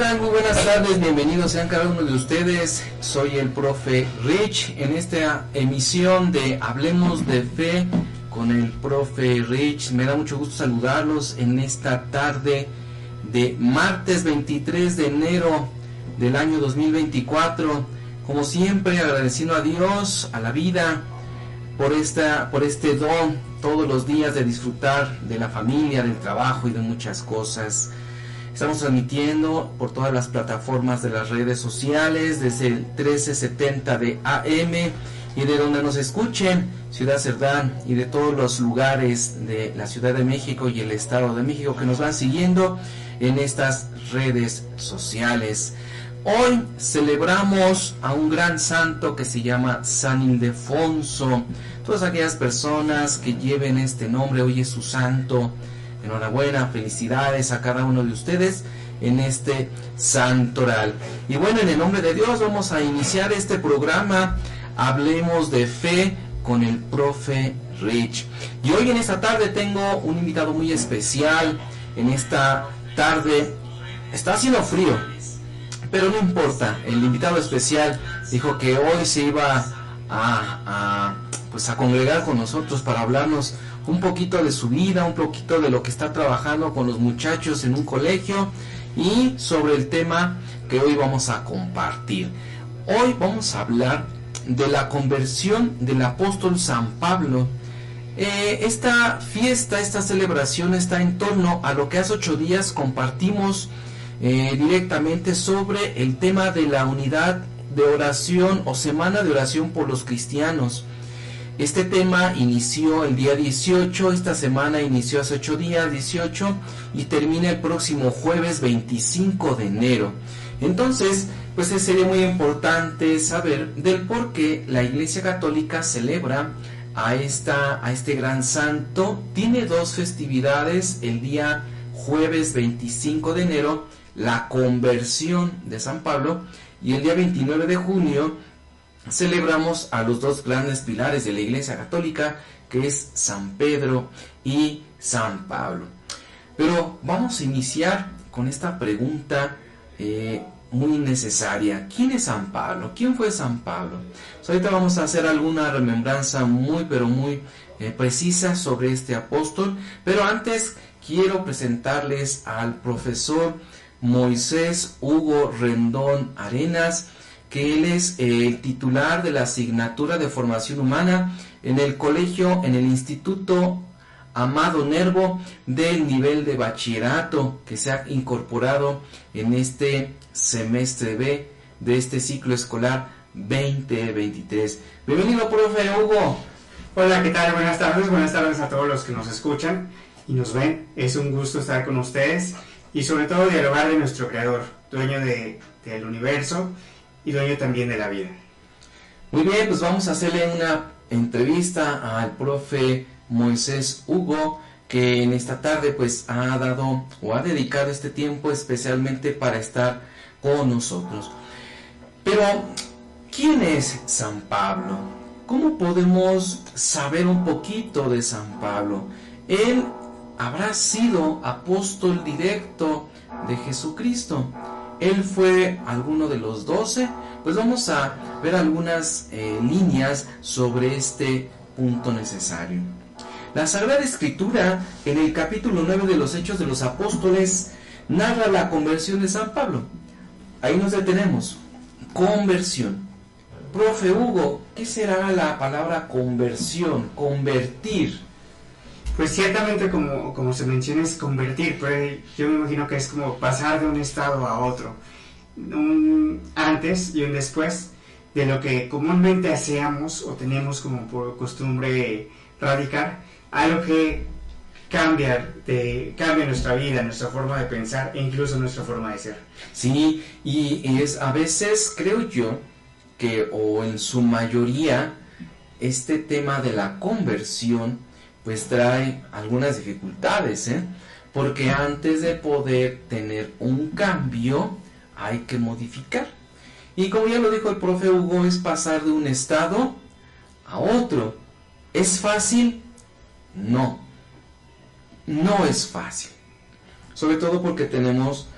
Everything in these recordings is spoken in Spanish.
Ya. Hola, ¿qué tal? Muy buenas tardes, bienvenidos sean cada uno de ustedes. Soy el profe Rich en esta emisión de Hablemos de Fe con el profe Rich. Me da mucho gusto saludarlos en esta tarde de martes 23 de enero del año 2024. Como siempre, agradeciendo a Dios, a la vida, por, esta, por este don todos los días de disfrutar de la familia, del trabajo y de muchas cosas. Estamos transmitiendo por todas las plataformas de las redes sociales desde el 1370 de AM y de donde nos escuchen, Ciudad Cerdán y de todos los lugares de la Ciudad de México y el Estado de México que nos van siguiendo en estas redes sociales. Hoy celebramos a un gran santo que se llama San Ildefonso. Todas aquellas personas que lleven este nombre, hoy es su santo. Enhorabuena, felicidades a cada uno de ustedes en este santoral. Y bueno, en el nombre de Dios vamos a iniciar este programa. Hablemos de fe con el profe Rich. Y hoy en esta tarde tengo un invitado muy especial. En esta tarde está haciendo frío, pero no importa, el invitado especial dijo que hoy se iba a, pues a congregar con nosotros para hablarnos un poquito de su vida, un poquito de lo que está trabajando con los muchachos en un colegio y sobre el tema que hoy vamos a compartir. Hoy vamos a hablar de la conversión del apóstol San Pablo. Eh, esta fiesta, esta celebración está en torno a lo que hace ocho días compartimos eh, directamente sobre el tema de la unidad de oración o semana de oración por los cristianos. Este tema inició el día 18, esta semana inició hace 8 días, 18, y termina el próximo jueves 25 de enero. Entonces, pues sería muy importante saber del por qué la Iglesia Católica celebra a, esta, a este gran santo. Tiene dos festividades, el día jueves 25 de enero la conversión de San Pablo y el día 29 de junio celebramos a los dos grandes pilares de la Iglesia Católica, que es San Pedro y San Pablo. Pero vamos a iniciar con esta pregunta eh, muy necesaria. ¿Quién es San Pablo? ¿Quién fue San Pablo? Pues ahorita vamos a hacer alguna remembranza muy, pero muy eh, precisa sobre este apóstol. Pero antes quiero presentarles al profesor Moisés Hugo Rendón Arenas, que él es el titular de la asignatura de formación humana en el colegio, en el Instituto Amado Nervo del nivel de bachillerato que se ha incorporado en este semestre B de este ciclo escolar 2023. Bienvenido, profe Hugo. Hola, ¿qué tal? Buenas tardes, buenas tardes a todos los que nos escuchan y nos ven. Es un gusto estar con ustedes y sobre todo dialogar de nuestro creador, dueño de, del universo y dueño también de la vida. Muy bien, pues vamos a hacerle una entrevista al profe Moisés Hugo, que en esta tarde pues ha dado o ha dedicado este tiempo especialmente para estar con nosotros. Pero, ¿quién es San Pablo? ¿Cómo podemos saber un poquito de San Pablo? Él habrá sido apóstol directo de Jesucristo. Él fue alguno de los doce. Pues vamos a ver algunas eh, líneas sobre este punto necesario. La Sagrada Escritura, en el capítulo 9 de los Hechos de los Apóstoles, narra la conversión de San Pablo. Ahí nos detenemos. Conversión. Profe Hugo, ¿qué será la palabra conversión? Convertir. Pues ciertamente como, como se menciona es convertir, pues yo me imagino que es como pasar de un estado a otro. Un antes y un después de lo que comúnmente hacíamos o teníamos como por costumbre radicar, algo que cambia, de, cambia nuestra vida, nuestra forma de pensar e incluso nuestra forma de ser. Sí, y es a veces creo yo que o en su mayoría este tema de la conversión pues trae algunas dificultades, ¿eh? porque antes de poder tener un cambio hay que modificar. Y como ya lo dijo el profe Hugo, es pasar de un estado a otro. ¿Es fácil? No, no es fácil. sobre todo porque tenemos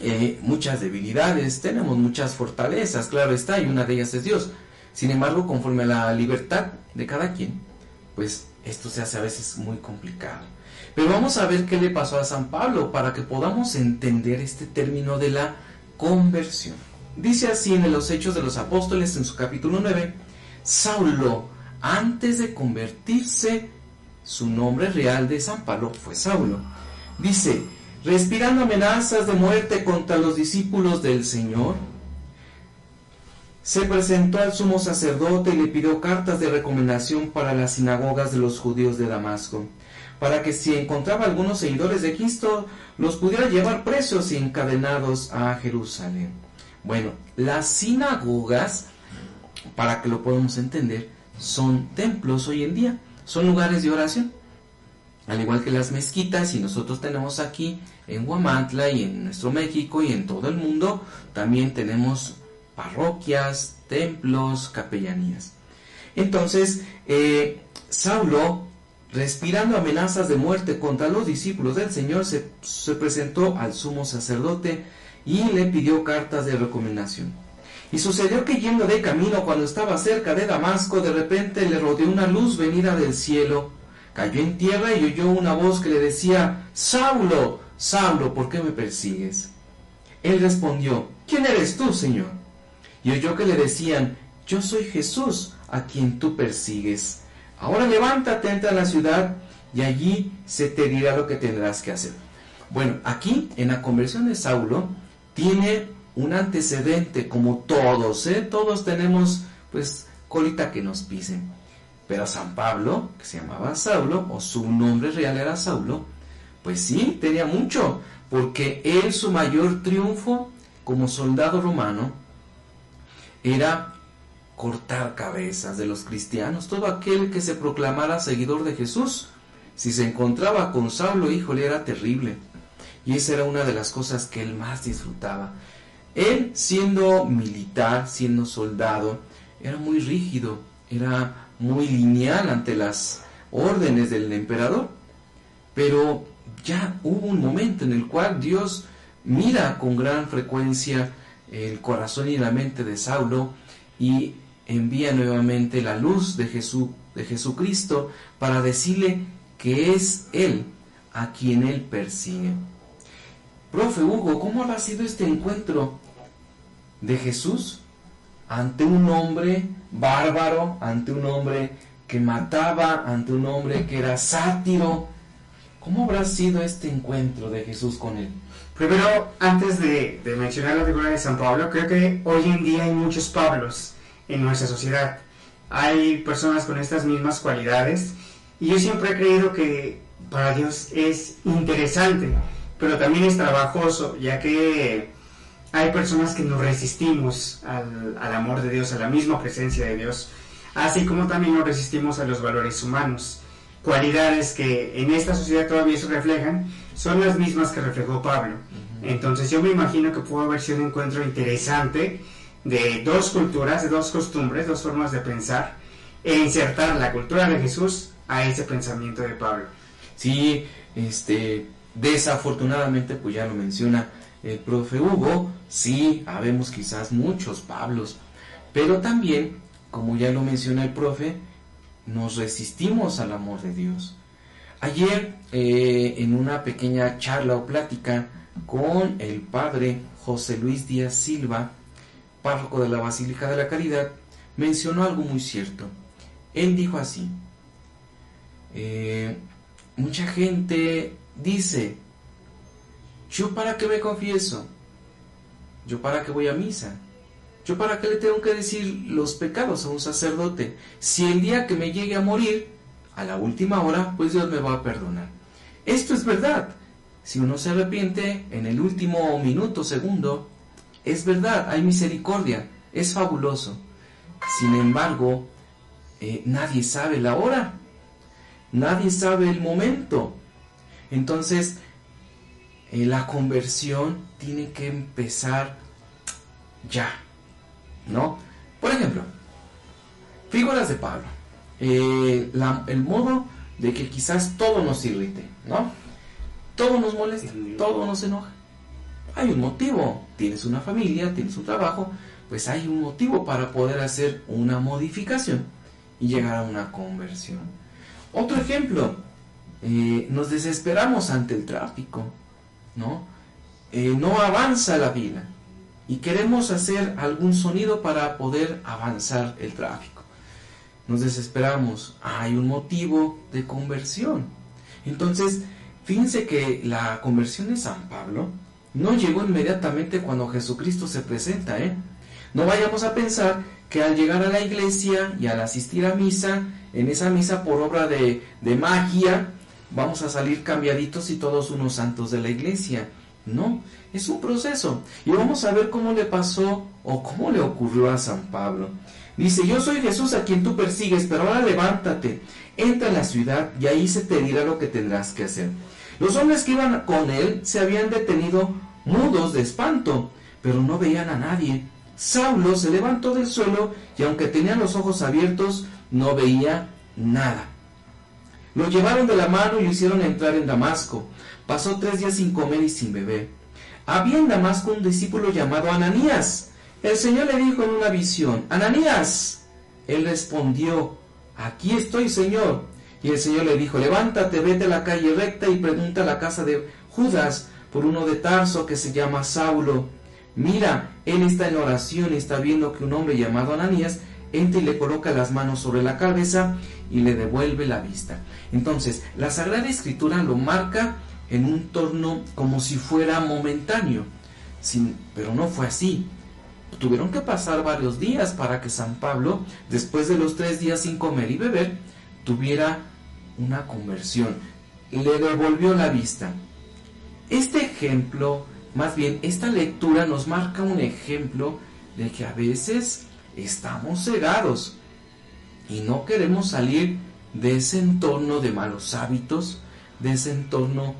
eh, muchas debilidades, tenemos muchas fortalezas, claro está, y una de ellas es Dios. Sin embargo, conforme a la libertad de cada quien, pues esto se hace a veces muy complicado. Pero vamos a ver qué le pasó a San Pablo para que podamos entender este término de la conversión. Dice así en los Hechos de los Apóstoles en su capítulo 9, Saulo, antes de convertirse, su nombre real de San Pablo fue Saulo. Dice, respirando amenazas de muerte contra los discípulos del Señor, se presentó al sumo sacerdote y le pidió cartas de recomendación para las sinagogas de los judíos de Damasco, para que si encontraba algunos seguidores de Cristo, los pudiera llevar presos y encadenados a Jerusalén. Bueno, las sinagogas, para que lo podamos entender, son templos hoy en día, son lugares de oración. Al igual que las mezquitas, y nosotros tenemos aquí en Huamantla y en nuestro México y en todo el mundo, también tenemos parroquias, templos, capellanías. Entonces, eh, Saulo, respirando amenazas de muerte contra los discípulos del Señor, se, se presentó al sumo sacerdote y le pidió cartas de recomendación. Y sucedió que yendo de camino cuando estaba cerca de Damasco, de repente le rodeó una luz venida del cielo, cayó en tierra y oyó una voz que le decía, Saulo, Saulo, ¿por qué me persigues? Él respondió, ¿quién eres tú, Señor? Y oyó que le decían, yo soy Jesús a quien tú persigues. Ahora levántate, entra a la ciudad y allí se te dirá lo que tendrás que hacer. Bueno, aquí en la conversión de Saulo tiene un antecedente como todos, ¿eh? todos tenemos pues colita que nos pisen. Pero San Pablo, que se llamaba Saulo, o su nombre real era Saulo, pues sí, tenía mucho, porque él su mayor triunfo como soldado romano era cortar cabezas de los cristianos. Todo aquel que se proclamara seguidor de Jesús, si se encontraba con Saulo, híjole, era terrible. Y esa era una de las cosas que él más disfrutaba. Él, siendo militar, siendo soldado, era muy rígido, era muy lineal ante las órdenes del emperador. Pero ya hubo un momento en el cual Dios mira con gran frecuencia el corazón y la mente de Saulo y envía nuevamente la luz de, Jesús, de Jesucristo para decirle que es Él a quien Él persigue. Profe Hugo, ¿cómo ha sido este encuentro de Jesús ante un hombre bárbaro, ante un hombre que mataba, ante un hombre que era sátiro? ¿Cómo habrá sido este encuentro de Jesús con él? Primero, antes de, mencionar la figura de San Pablo, creo que hoy en día hay muchos Pablos en nuestra sociedad. Hay personas con estas mismas cualidades y yo siempre he creído que para Dios es interesante, pero también es trabajoso, ya que hay personas que nos resistimos al, al amor de Dios, a la misma presencia de Dios, así como también nos resistimos a los valores humanos cualidades que en esta sociedad todavía se reflejan son las mismas que reflejó Pablo. Entonces yo me imagino que pudo haber sido un encuentro interesante de dos culturas, de dos costumbres, dos formas de pensar e insertar la cultura de Jesús a ese pensamiento de Pablo. Sí, este, desafortunadamente, pues ya lo menciona el profe Hugo, sí, habemos quizás muchos Pablos, pero también, como ya lo menciona el profe, nos resistimos al amor de Dios. Ayer, eh, en una pequeña charla o plática con el padre José Luis Díaz Silva, párroco de la Basílica de la Caridad, mencionó algo muy cierto. Él dijo así, eh, mucha gente dice, yo para qué me confieso, yo para qué voy a misa, ¿Yo para qué le tengo que decir los pecados a un sacerdote? Si el día que me llegue a morir, a la última hora, pues Dios me va a perdonar. Esto es verdad. Si uno se arrepiente en el último minuto, segundo, es verdad, hay misericordia, es fabuloso. Sin embargo, eh, nadie sabe la hora, nadie sabe el momento. Entonces, eh, la conversión tiene que empezar ya. ¿no? Por ejemplo, figuras de Pablo. Eh, el modo de que quizás todo nos irrite, ¿no? todo nos molesta, todo nos enoja. Hay un motivo, tienes una familia, tienes un trabajo, pues hay un motivo para poder hacer una modificación y llegar a una conversión. Otro ejemplo, eh, nos desesperamos ante el tráfico, ¿no? Eh, no avanza la vida y queremos hacer algún sonido para poder avanzar el tráfico. Nos desesperamos, hay un motivo de conversión. Entonces, fíjense que la conversión de San Pablo no llegó inmediatamente cuando Jesucristo se presenta, ¿eh? No vayamos a pensar que al llegar a la iglesia y al asistir a misa, en esa misa por obra de, de magia, vamos a salir cambiaditos y todos unos santos de la iglesia. No, es un proceso. Y vamos a ver cómo le pasó o cómo le ocurrió a San Pablo. Dice, yo soy Jesús a quien tú persigues, pero ahora levántate, entra en la ciudad y ahí se te dirá lo que tendrás que hacer. Los hombres que iban con él se habían detenido mudos de espanto, pero no veían a nadie. Saulo se levantó del suelo y aunque tenía los ojos abiertos, no veía nada. Lo llevaron de la mano y lo hicieron entrar en Damasco. Pasó tres días sin comer y sin beber. Había en Damasco un discípulo llamado Ananías. El Señor le dijo en una visión, Ananías. Él respondió, aquí estoy, Señor. Y el Señor le dijo, levántate, vete a la calle recta y pregunta a la casa de Judas por uno de Tarso que se llama Saulo. Mira, él está en oración y está viendo que un hombre llamado Ananías entra y le coloca las manos sobre la cabeza y le devuelve la vista. Entonces, la Sagrada Escritura lo marca en un torno como si fuera momentáneo, sin, pero no fue así. Tuvieron que pasar varios días para que San Pablo, después de los tres días sin comer y beber, tuviera una conversión. Le devolvió la vista. Este ejemplo, más bien esta lectura nos marca un ejemplo de que a veces estamos cegados y no queremos salir de ese entorno de malos hábitos, de ese entorno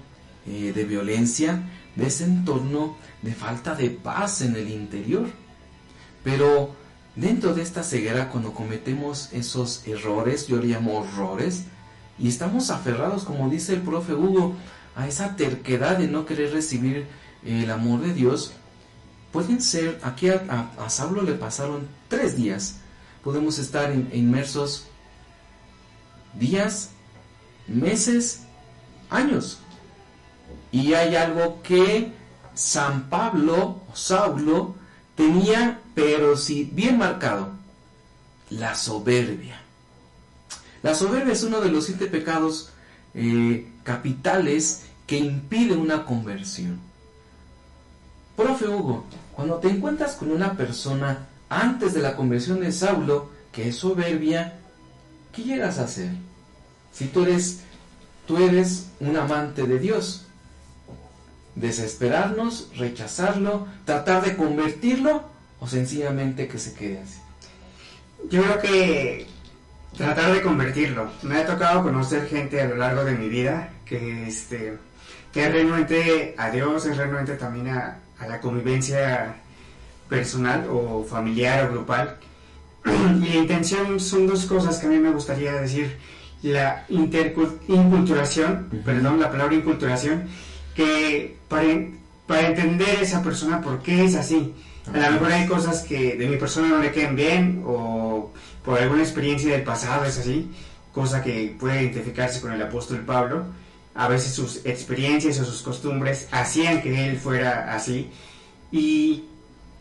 eh, de violencia, de ese entorno de falta de paz en el interior. Pero dentro de esta ceguera, cuando cometemos esos errores, yo le llamo horrores, y estamos aferrados, como dice el profe Hugo, a esa terquedad de no querer recibir el amor de Dios, pueden ser, aquí a, a, Saulo le pasaron tres días, podemos estar inmersos días, meses, años. Y hay algo que San Pablo o Saulo tenía, pero sí bien marcado, la soberbia. La soberbia es uno de los siete pecados eh, capitales que impide una conversión. Profe Hugo, cuando te encuentras con una persona antes de la conversión de Saulo que es soberbia, ¿qué llegas a hacer? Si tú eres, tú eres un amante de Dios, desesperarnos, rechazarlo, tratar de convertirlo o sencillamente que se quede así. Yo creo que tratar de convertirlo. Me ha tocado conocer gente a lo largo de mi vida que este que es renuente a Dios, es renuente también a, a la convivencia personal o familiar o grupal. Y la intención son dos cosas que a mí me gustaría decir. La inculturación, perdón, la palabra inculturación, que para, para entender esa persona por qué es así. A lo mejor hay cosas que de mi persona no le queden bien o por alguna experiencia del pasado es así, cosa que puede identificarse con el apóstol Pablo. A veces sus experiencias o sus costumbres hacían que él fuera así y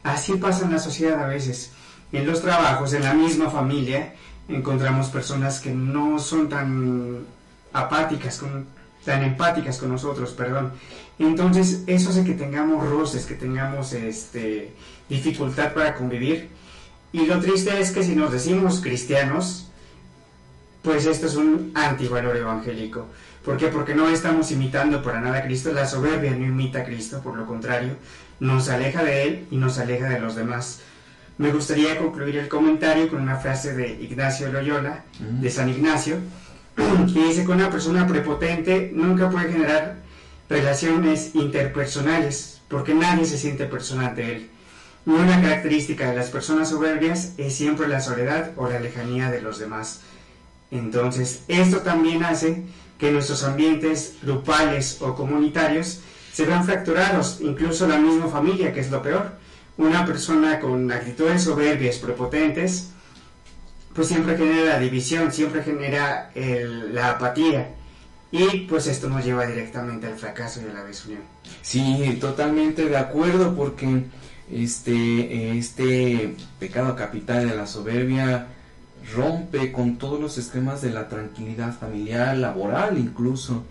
así pasa en la sociedad a veces. En los trabajos, en la misma familia, encontramos personas que no son tan apáticas, tan empáticas con nosotros, perdón. Entonces, eso hace que tengamos roces, que tengamos este, dificultad para convivir. Y lo triste es que si nos decimos cristianos, pues esto es un antivalor evangélico. ¿Por qué? Porque no estamos imitando para nada a Cristo. La soberbia no imita a Cristo, por lo contrario, nos aleja de Él y nos aleja de los demás. Me gustaría concluir el comentario con una frase de Ignacio Loyola, de San Ignacio, que dice que una persona prepotente nunca puede generar relaciones interpersonales, porque nadie se siente personal de él. Una característica de las personas soberbias es siempre la soledad o la lejanía de los demás. Entonces, esto también hace que nuestros ambientes grupales o comunitarios se vean fracturados, incluso la misma familia, que es lo peor. Una persona con actitudes soberbias, prepotentes, pues siempre genera la división, siempre genera la apatía. Y pues esto nos lleva directamente al fracaso y a la desunión. Sí, totalmente de acuerdo, porque este, este pecado capital de la soberbia rompe con todos los esquemas de la tranquilidad familiar, laboral incluso.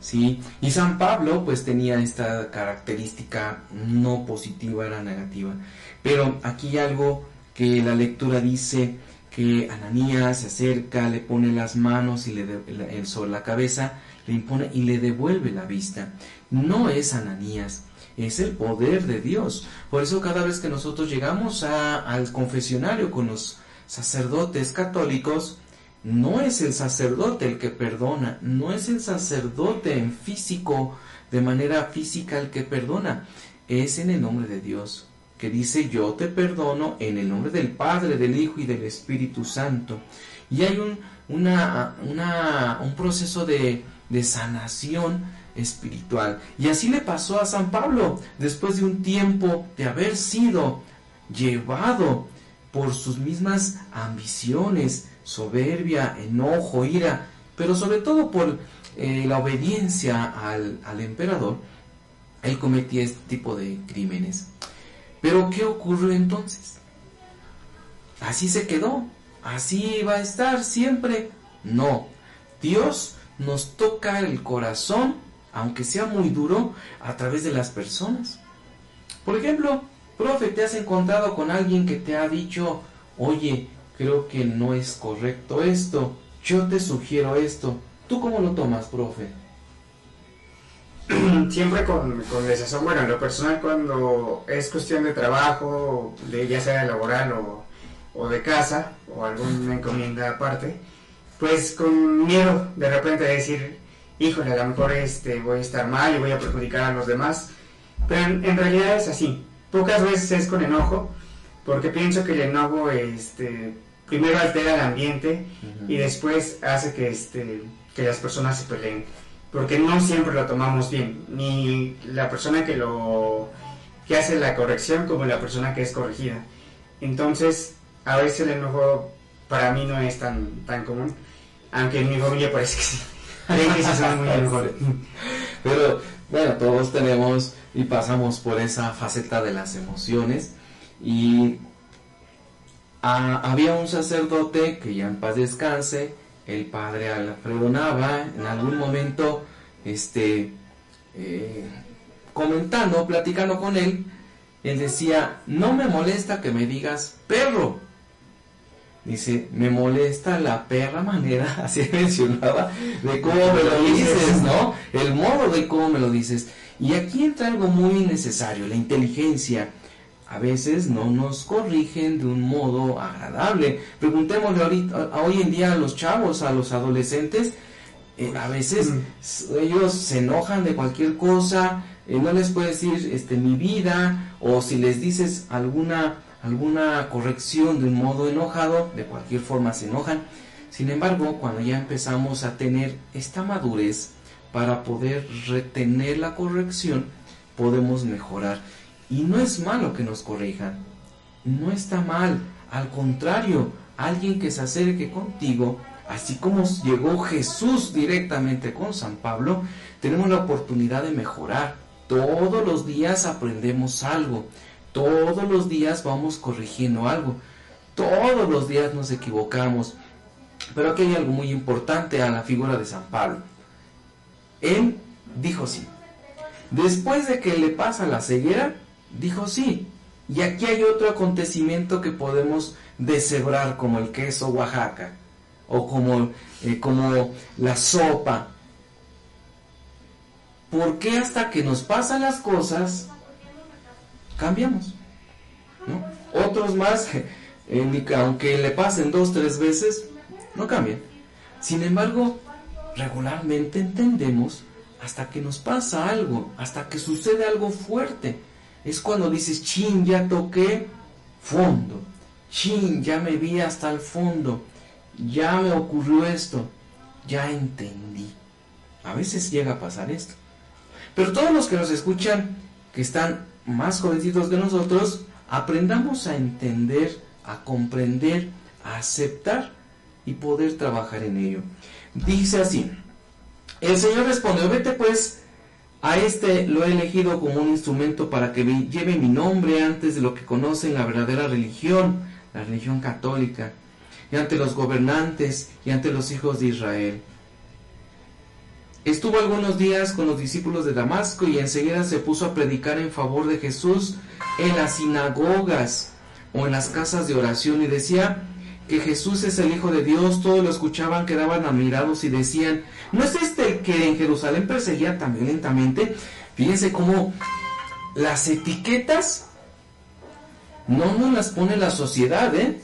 ¿sí? Y San Pablo pues tenía esta característica no positiva, era negativa. Pero aquí algo que la lectura dice que Ananías se acerca, le pone las manos y le sobre la cabeza, le impone y le devuelve la vista. No es Ananías, es el poder de Dios. Por eso cada vez que nosotros llegamos al confesionario con los sacerdotes católicos, no es el sacerdote el que perdona, no es el sacerdote en físico, de manera física el que perdona, es en el nombre de Dios, que dice yo te perdono en el nombre del Padre, del Hijo y del Espíritu Santo. Y hay un, una, un proceso de, de sanación espiritual. Y así le pasó a San Pablo, después de un tiempo de haber sido llevado por sus mismas ambiciones, soberbia, enojo, ira, pero sobre todo por eh, la obediencia al, al emperador, él cometía este tipo de crímenes. Pero ¿qué ocurrió entonces? Así se quedó, así va a estar siempre. No, Dios nos toca el corazón aunque sea muy duro, a través de las personas. Por ejemplo, profe, te has encontrado con alguien que te ha dicho, oye, creo que no es correcto esto, yo te sugiero esto. ¿Tú cómo lo tomas, profe? Siempre con, con desazón, bueno, en lo personal cuando es cuestión de trabajo, de ya sea laboral o, o de casa, o alguna encomienda aparte, pues con miedo de repente de decir, híjole, a lo mejor este, voy a estar mal y voy a perjudicar a los demás. Pero en, realidad es así. Pocas veces es con enojo, porque pienso que el enojo este, primero altera el ambiente y después hace que, este, que las personas se peleen. Porque no siempre lo tomamos bien, ni la persona que lo que hace la corrección como la persona que es corregida. Entonces, a veces el enojo para mí no es tan, tan común, aunque en mi familia parece que sí. Pero bueno, todos tenemos y pasamos por esa faceta de las emociones. Y había un sacerdote que ya en paz descanse, el padre Alfredo Nava, en algún momento, este, eh, comentando, platicando con él, él decía, no me molesta que me digas perro, Dice, me molesta la perra manera, así mencionaba, de cómo me lo dices, ¿no? El modo de cómo me lo dices. Y aquí entra algo muy necesario, la inteligencia. A veces no nos corrigen de un modo agradable. Preguntémosle ahorita, hoy en día a los chavos, a los adolescentes, eh, a veces ellos se enojan de cualquier cosa, eh, no les puedes decir este, mi vida, o si les dices alguna alguna corrección de un modo enojado, de cualquier forma se enojan. Sin embargo, cuando ya empezamos a tener esta madurez para poder retener la corrección, podemos mejorar. Y no es malo que nos corrijan, no está mal, al contrario, alguien que se acerque contigo, así como llegó Jesús directamente con San Pablo, tenemos la oportunidad de mejorar. Todos los días aprendemos algo. Todos los días vamos corrigiendo algo. Todos los días nos equivocamos. Pero aquí hay algo muy importante a la figura de San Pablo. Él dijo sí. Después de que le pasa la ceguera, dijo sí. Y aquí hay otro acontecimiento que podemos deshebrar como el queso Oaxaca o como, eh, como la sopa. ¿Por qué hasta que nos pasan las cosas cambiamos. Otros más, aunque le pasen dos, tres veces, no cambian. Sin embargo, regularmente entendemos hasta que nos pasa algo, hasta que sucede algo fuerte. Es cuando dices, chin, ya toqué fondo. Chin, ya me vi hasta el fondo. Ya me ocurrió esto. Ya entendí. A veces llega a pasar esto. Pero todos los que nos escuchan, que están más jovencitos que nosotros, aprendamos a entender, a comprender, a aceptar y poder trabajar en ello. Dice así, el Señor respondió, vete pues, a este lo he elegido como un instrumento para que lleve mi nombre antes de lo que conocen la verdadera religión, la religión católica, y ante los gobernantes y ante los hijos de Israel. Estuvo algunos días con los discípulos de Damasco y enseguida se puso a predicar en favor de Jesús en las sinagogas o en las casas de oración y decía que Jesús es el Hijo de Dios. Todos lo escuchaban, quedaban admirados y decían, ¿no es este el que en Jerusalén perseguía tan violentamente? Fíjense cómo las etiquetas no nos las pone la sociedad, ¿eh?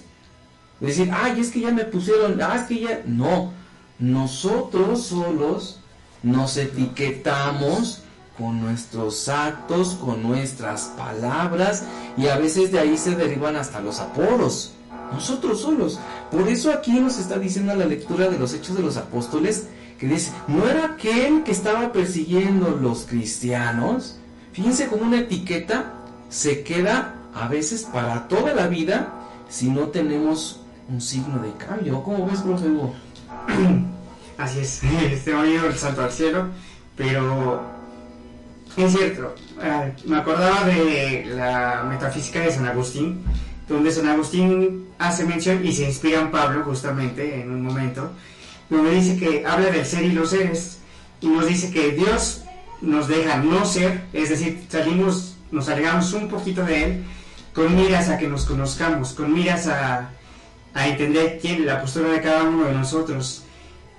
Decir, ay, es que ya me pusieron, ah, es que ya... No, nosotros solos nos etiquetamos con nuestros actos, con nuestras palabras y a veces de ahí se derivan hasta los apodos. Nosotros solos. Por eso aquí nos está diciendo la lectura de los Hechos de los Apóstoles que dice, no era aquel que estaba persiguiendo los cristianos. Fíjense cómo una etiqueta se queda a veces para toda la vida si no tenemos un signo de cambio. ¿Cómo ves, profe Hugo? Así es, este año el salto al cielo, pero es cierto, eh, me acordaba de la metafísica de San Agustín, donde San Agustín hace mención y se inspira en Pablo justamente en un momento, donde dice que habla del ser y los seres, y nos dice que Dios nos deja no ser, es decir, salimos, nos alejamos un poquito de Él, con miras a que nos conozcamos, con miras a, a entender quién, la postura de cada uno de nosotros,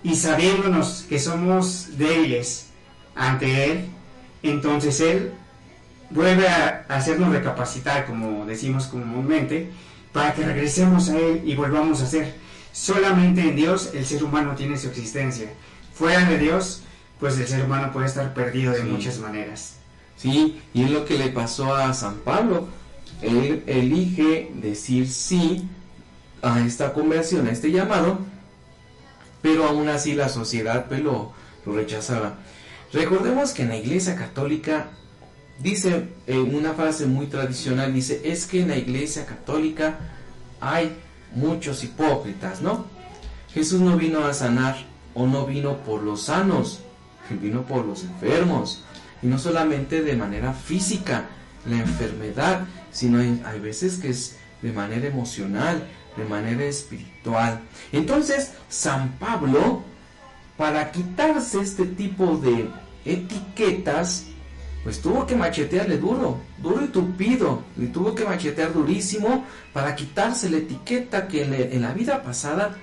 y sabiéndonos que somos débiles ante Él, entonces Él vuelve a hacernos recapacitar, como decimos comúnmente, para que regresemos a Él y volvamos a ser. Solamente en Dios el ser humano tiene su existencia. Fuera de Dios, pues el ser humano puede estar perdido de muchas maneras. Sí, y es lo que le pasó a San Pablo. Él elige decir sí a esta conversión, a este llamado, pero aún así la sociedad pues, lo, rechazaba. Recordemos que en la Iglesia Católica dice una frase muy tradicional, dice, es que en la Iglesia Católica hay muchos hipócritas, ¿no? Jesús no vino a sanar o no vino por los sanos, vino por los enfermos. Y no solamente de manera física, la enfermedad, sino hay veces que es de manera emocional, de manera espiritual. Entonces, San Pablo, para quitarse este tipo de etiquetas, pues tuvo que machetearle duro, duro y tupido, y tuvo que machetear durísimo para quitarse la etiqueta que en la vida pasada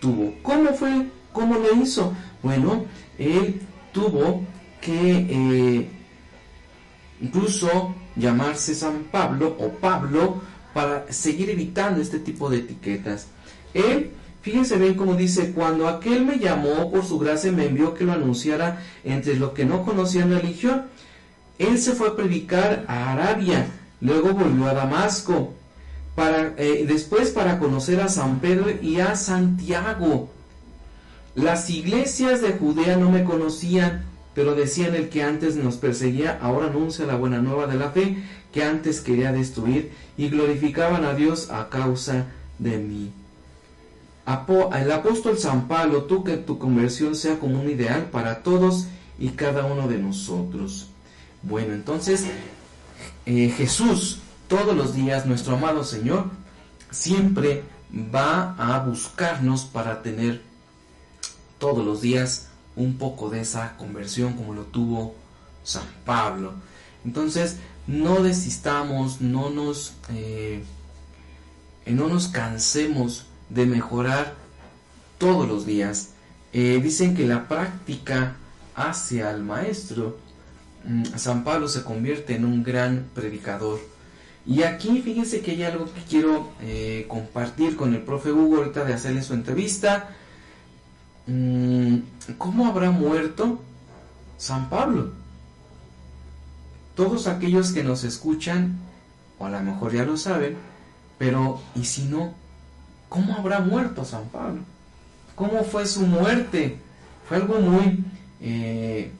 tuvo. ¿Cómo fue? ¿Cómo lo hizo? Bueno, él tuvo que eh, incluso llamarse San Pablo o Pablo para seguir evitando este tipo de etiquetas. Él, fíjense bien como dice, cuando aquel me llamó por su gracia me envió que lo anunciara entre los que no conocían la religión. Él se fue a predicar a Arabia, luego volvió a Damasco, para, eh, después para conocer a San Pedro y a Santiago. Las iglesias de Judea no me conocían, pero decían el que antes nos perseguía, ahora anuncia la buena nueva de la fe, que antes quería destruir, y glorificaban a Dios a causa de mí. el apóstol San Pablo, tú que tu conversión sea como un ideal para todos y cada uno de nosotros. Bueno, entonces eh, Jesús, todos los días, nuestro amado Señor, siempre va a buscarnos para tener todos los días un poco de esa conversión como lo tuvo San Pablo. Entonces, no desistamos, no nos, eh, no nos cansemos de mejorar todos los días. Eh, dicen que la práctica hace al maestro. Mm, San Pablo se convierte en un gran predicador. Y aquí fíjense que hay algo que quiero eh, compartir con el profe Hugo ahorita de hacerle su entrevista. Mm, ¿Cómo habrá muerto San Pablo? Todos aquellos que nos escuchan, o a lo mejor ya lo saben, pero ¿y si no? ¿Cómo habrá muerto San Pablo? ¿Cómo fue su muerte? Fue algo muy eh,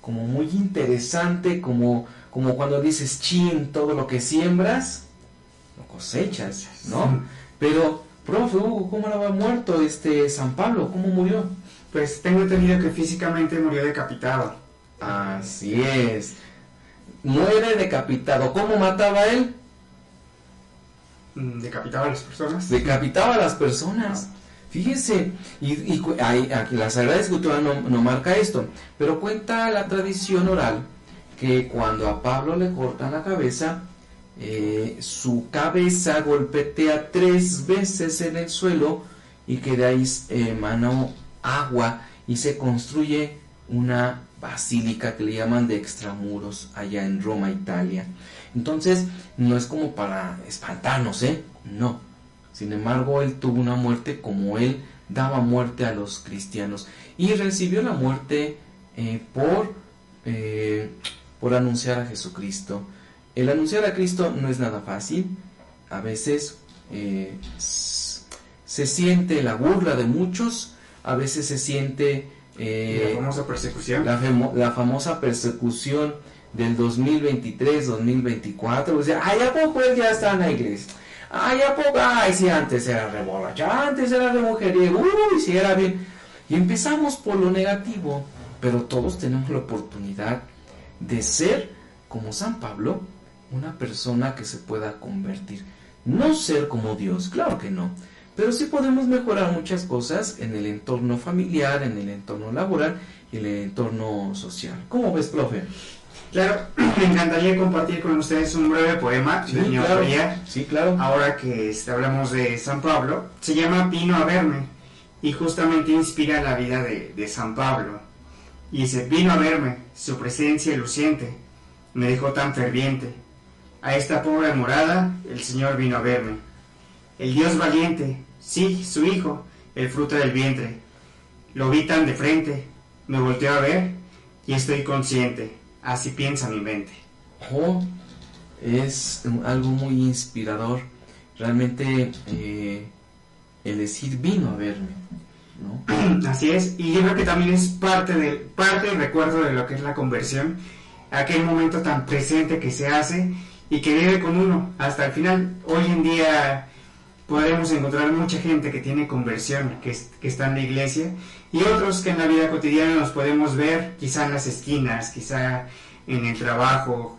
como muy interesante, como, como cuando dices, chin, todo lo que siembras, lo cosechas, ¿no? Pero, profe, Hugo, ¿cómo había muerto este San Pablo? ¿Cómo murió? Pues tengo entendido que físicamente murió decapitado. Así es. Muere decapitado. ¿Cómo mataba él? Mm, decapitaba a las personas. Decapitaba a las personas. Fíjese, y, y aquí la Sagrada Escritura no, no, marca esto, pero cuenta la tradición oral que cuando a Pablo le cortan la cabeza, eh, su cabeza golpetea tres veces en el suelo y que de ahí emana agua y se construye una basílica que le llaman de extramuros allá en Roma, Italia. Entonces, no es como para espantarnos, ¿eh? No. Sin embargo, él tuvo una muerte como él daba muerte a los cristianos y recibió la muerte eh, por, eh, por anunciar a Jesucristo. El anunciar a Cristo no es nada fácil. A veces eh, se siente la burla de muchos, a veces se siente la famosa persecución. La, la famosa persecución del 2023-2024. O sea, ay, ¿a poco él ya está en la iglesia? Ay, ¿a poco? Ay, si antes era reborracha, antes era de mujeriego, uy, si era bien. Y empezamos por lo negativo, pero todos tenemos la oportunidad de ser, como San Pablo, una persona que se pueda convertir. No ser como Dios, claro que no, pero sí podemos mejorar muchas cosas en el entorno familiar, en el entorno laboral y en el entorno social. ¿Cómo ves, profe? Claro, me encantaría compartir con ustedes un breve poema sí, claro, sí, claro. Ahora que este, hablamos de San Pablo, se llama Vino a verme y justamente inspira la vida de, de San Pablo. Y dice, vino a verme, su presencia luciente, me dejó tan ferviente. A esta pobre morada el Señor vino a verme. El Dios valiente, sí, su Hijo, el fruto del vientre. Lo vi tan de frente, me volteó a ver y estoy consciente Así piensa mi mente. Oh, es algo muy inspirador. Realmente eh, el decir vino a verme. ¿no? Así es, y yo creo que también es parte, de, parte del recuerdo de lo que es la conversión, aquel momento tan presente que se hace y que vive con uno hasta el final. Hoy en día podemos encontrar mucha gente que tiene conversión, que, que, está en la iglesia, y otros que en la vida cotidiana nos podemos ver quizá en las esquinas, quizá en el trabajo,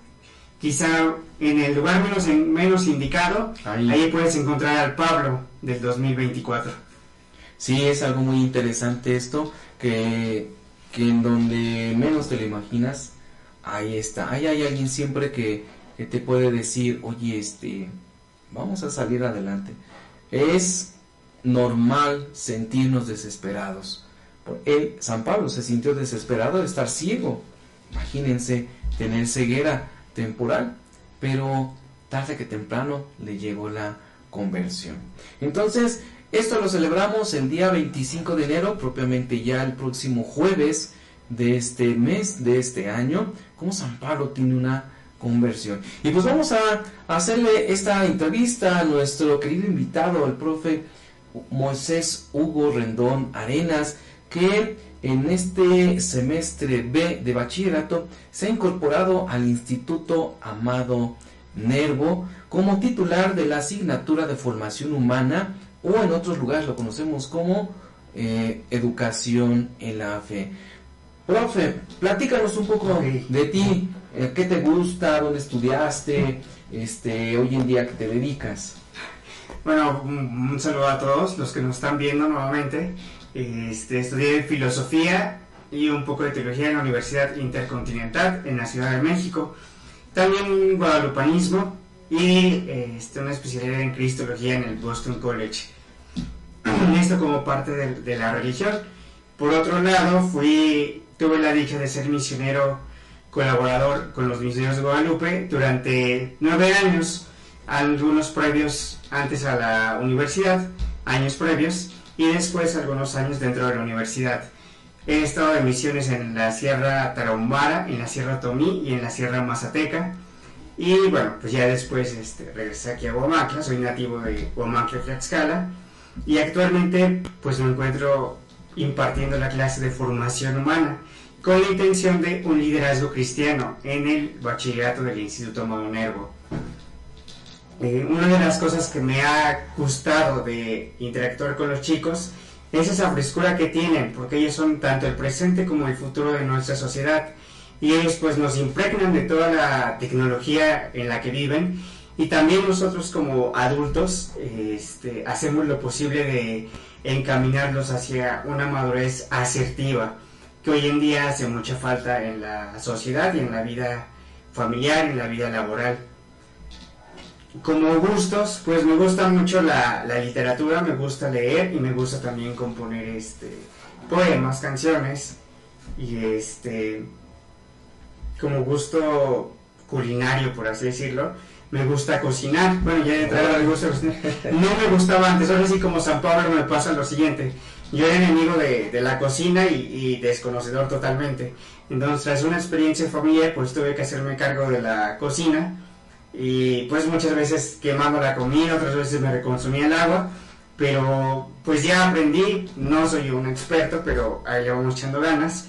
quizá en el lugar menos, menos indicado, ahí. puedes encontrar al Pablo del 2024. Sí, es algo muy interesante esto, que, que en donde menos te lo imaginas, ahí está. Ahí hay alguien siempre que, que te puede decir, oye, este, vamos a salir adelante es normal sentirnos desesperados. Él, San Pablo se sintió desesperado de estar ciego. Imagínense tener ceguera temporal, pero tarde que temprano le llegó la conversión. Entonces, esto lo celebramos el día 25 de enero, propiamente ya el próximo jueves de este mes, de este año, como San Pablo tiene una conversión. Y pues vamos a, hacerle esta entrevista a nuestro querido invitado, el profe Moisés Hugo Rendón Arenas, que en este semestre B de bachillerato se ha incorporado al Instituto Amado Nervo como titular de la asignatura de formación humana o en otros lugares lo conocemos como eh, educación en la fe. Profe, platícanos un poco de ti, ¿Qué te gusta? ¿Dónde estudiaste? Este, hoy en día, ¿qué te dedicas? Bueno, un, saludo a todos los que nos están viendo nuevamente. Este, estudié filosofía y un poco de teología en la Universidad Intercontinental en la Ciudad de México. También guadalupanismo y este, una especialidad en cristología en el Boston College. Esto como parte de, de la religión. Por otro lado, fui, tuve la dicha de ser misionero colaborador con los misioneros de Guadalupe durante nueve años, algunos previos antes a la universidad, años previos, y después algunos años dentro de la universidad. He estado de misiones en la Sierra Tarahumara, en la Sierra Tomí y en la Sierra Mazateca. Y bueno, pues ya después este, regresé aquí a Huamantla, soy nativo de Huamantla, Tlaxcala. Y actualmente pues me encuentro impartiendo la clase de formación humana con la intención de un liderazgo cristiano en el bachillerato del Instituto Mauro Nervo. Eh, una de las cosas que me ha gustado de interactuar con los chicos es esa frescura que tienen, porque ellos son tanto el presente como el futuro de nuestra sociedad. Y ellos pues nos impregnan de toda la tecnología en la que viven. Y también nosotros como adultos este, hacemos lo posible de encaminarlos hacia una madurez asertiva que hoy en día hace mucha falta en la sociedad y en la vida familiar, en la vida laboral. Como gustos, pues me gusta mucho la, literatura, me gusta leer y me gusta también componer este, poemas, canciones y este como gusto culinario, por así decirlo, me gusta cocinar. Bueno, ya de entrada me gusta cocinar. No me gustaba antes, ahora sí como San Pablo me pasa lo siguiente. Yo era enemigo de, de la cocina y, desconocedor totalmente. Entonces, tras una experiencia familiar, pues tuve que hacerme cargo de la cocina. Y pues muchas veces quemando la comida, otras veces me reconsumía el agua. Pero pues ya aprendí, no soy un experto, pero ahí le vamos echando ganas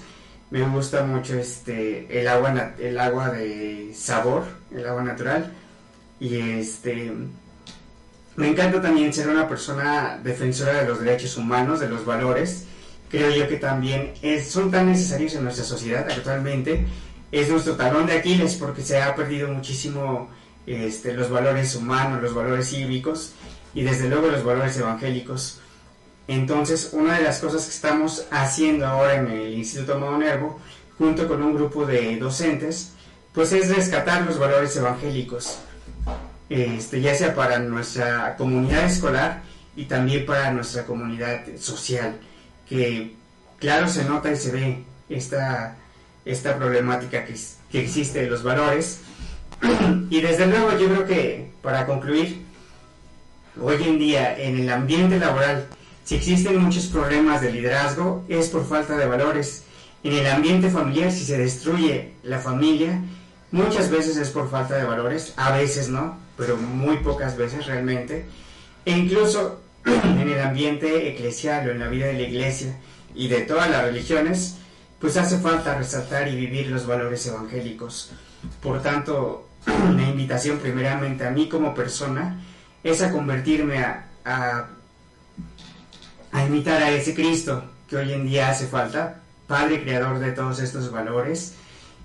me gusta mucho este el agua el agua de sabor el agua natural y este me encanta también ser una persona defensora de los derechos humanos de los valores. Creo yo que también son tan necesarios en nuestra sociedad actualmente. Es nuestro talón de Aquiles porque se ha perdido muchísimo este, los valores humanos los valores cívicos y desde luego los valores evangélicos. Entonces, una de las cosas que estamos haciendo ahora en el Instituto Nervo, junto con un grupo de docentes, pues es rescatar los valores evangélicos, este, ya sea para nuestra comunidad escolar y también para nuestra comunidad social, que claro se nota y se ve esta, esta problemática que, que existe de los valores. y desde luego yo creo que, para concluir, hoy en día en el ambiente laboral, si existen muchos problemas de liderazgo, es por falta de valores. En el ambiente familiar, si se destruye la familia, muchas veces es por falta de valores, a veces no, pero muy pocas veces realmente. E incluso en el ambiente eclesial o en la vida de la iglesia y de todas las religiones, pues hace falta resaltar y vivir los valores evangélicos. Por tanto, la invitación primeramente a mí como persona es a convertirme a, a a imitar a ese Cristo que hoy en día hace falta, Padre Creador de todos estos valores,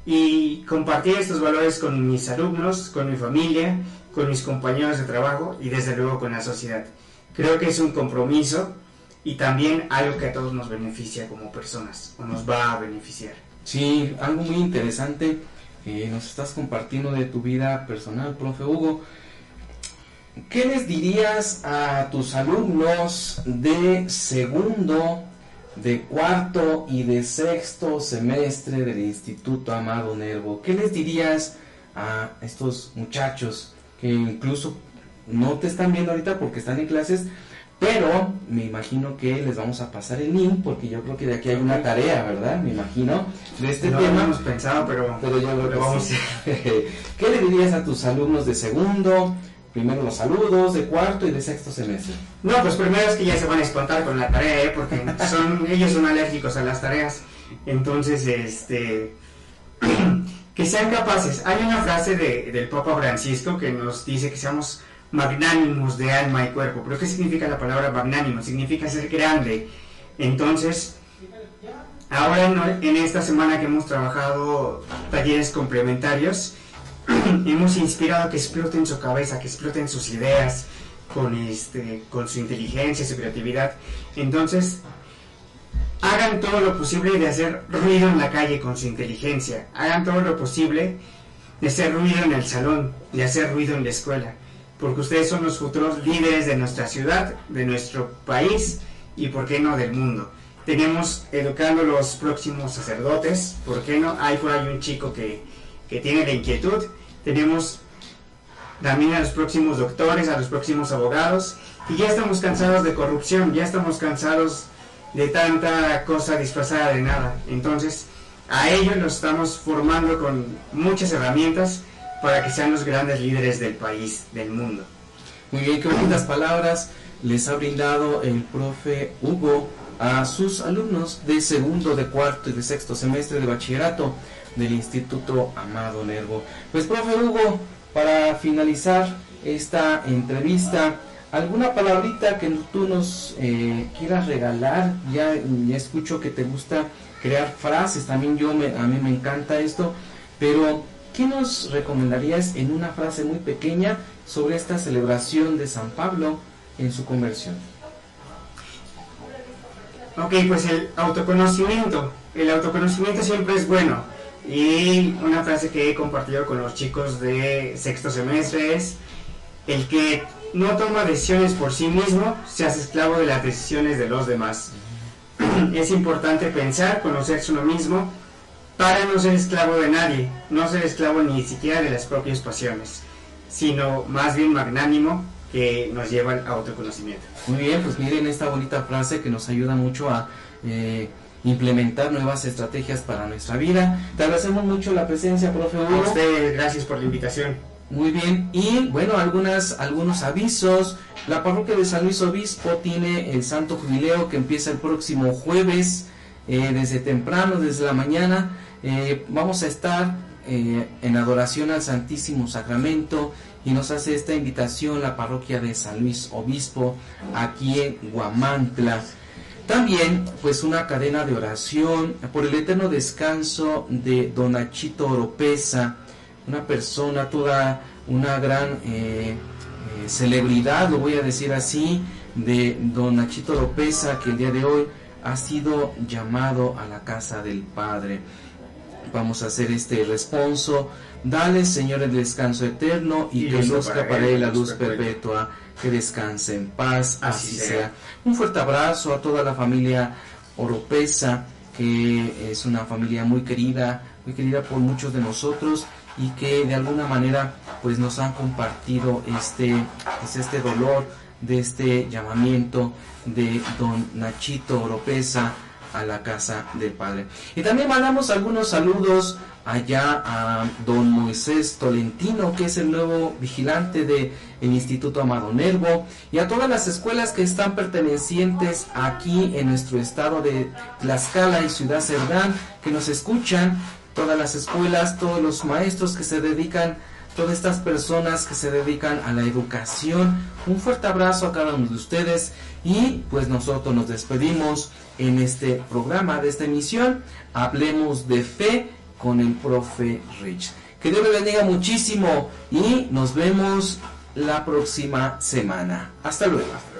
y compartir estos valores con mis alumnos, con mi familia, con mis compañeros de trabajo y desde luego con la sociedad. Creo que es un compromiso y también algo que a todos nos beneficia como personas o nos va a beneficiar. Sí, algo muy interesante que nos estás compartiendo de tu vida personal, profe Hugo. ¿Qué les dirías a tus alumnos de segundo, de cuarto y de sexto semestre del Instituto Amado Nervo? ¿Qué les dirías a estos muchachos que incluso no te están viendo ahorita porque están en clases, pero me imagino que les vamos a pasar el link porque yo creo que de aquí hay una tarea, ¿verdad? Me imagino de este tema. No pensado, pero, pero yo lo vamos a ¿Qué le dirías a tus alumnos de segundo, primero los saludos de cuarto y de sexto semestre. No, pues primero es que ya se van a espantar con la tarea, ¿eh? porque son, ellos son alérgicos a las tareas. Entonces, este, que sean capaces. Hay una frase de, del Papa Francisco que nos dice que seamos magnánimos de alma y cuerpo. ¿Pero qué significa la palabra magnánimo? Significa ser grande. Entonces, ahora en esta semana que hemos trabajado talleres complementarios, hemos inspirado que exploten su cabeza, que exploten sus ideas con, este, con su inteligencia, su creatividad. Entonces, hagan todo lo posible de hacer ruido en la calle con su inteligencia. Hagan todo lo posible de hacer ruido en el salón, de hacer ruido en la escuela. Porque ustedes son los futuros líderes de nuestra ciudad, de nuestro país y, ¿por qué no, del mundo. Tenemos educando los próximos sacerdotes, ¿por qué no? Hay por ahí un chico que, que tiene la inquietud tenemos también a los próximos doctores, a los próximos abogados, y ya estamos cansados de corrupción, ya estamos cansados tanta cosa disfrazada de nada. Entonces, a ellos los estamos formando con muchas herramientas para que sean los grandes líderes del país, del mundo. Muy bien, qué bonitas palabras les ha brindado el profe Hugo a sus alumnos de segundo, de cuarto y de sexto semestre de bachillerato del Instituto Amado Nervo. Pues profe Hugo, para finalizar esta entrevista, ¿alguna palabrita que tú nos eh, quieras regalar? Ya, escucho que te gusta crear frases, también yo me, a mí me encanta esto, pero ¿qué nos recomendarías en una frase muy pequeña sobre esta celebración de San Pablo en su conversión? Ok, pues el autoconocimiento. El autoconocimiento siempre es bueno. Y una frase que he compartido con los chicos de sexto semestre es, el que no toma decisiones por sí mismo se hace esclavo de las decisiones de los demás. es importante pensar, conocerse uno mismo, para no ser esclavo de nadie, no ser esclavo ni siquiera de las propias pasiones, sino más bien magnánimo que nos lleva al autoconocimiento. Muy bien, pues miren esta bonita frase que nos ayuda mucho a eh, implementar nuevas estrategias para nuestra vida. Te agradecemos mucho la presencia, profe Hugo. A usted, gracias por la invitación. Muy bien, y bueno, algunas, algunos avisos. La parroquia de San Luis Obispo tiene el Santo Jubileo que empieza el próximo jueves, eh, desde temprano, desde la mañana. Eh, vamos a estar eh, en adoración al Santísimo Sacramento y nos hace esta invitación la parroquia de San Luis Obispo aquí en Guamantla. También, pues, una cadena de oración por el eterno descanso de Donachito Oropesa, una persona, toda una gran eh, eh, celebridad, lo voy a decir así, de Don Nachito Oropesa, que el día de hoy ha sido llamado a la casa del Padre. Vamos a hacer este responso. Dale, Señor, el descanso eterno y, que luzca para él la luz perpetua. Que descanse en paz, así, sea. Un fuerte abrazo a toda la familia Oropesa, que es una familia muy querida, muy querida por muchos de nosotros y que de alguna manera pues nos han compartido este, pues, este dolor de este llamamiento de don Nachito Oropesa a la casa del Padre. Y también mandamos algunos saludos allá a don Moisés Tolentino, que es el nuevo vigilante del Instituto Amado Nervo, y a todas las escuelas que están pertenecientes aquí en nuestro estado de Tlaxcala y Ciudad Cerdán, que nos escuchan, todas las escuelas, todos los maestros que se dedican todas estas personas que se dedican a la educación. Un fuerte abrazo a cada uno de ustedes y pues nosotros nos despedimos en este programa de esta emisión. Hablemos de fe con el profe Rich. Que Dios le bendiga muchísimo y nos vemos la próxima semana. Hasta luego.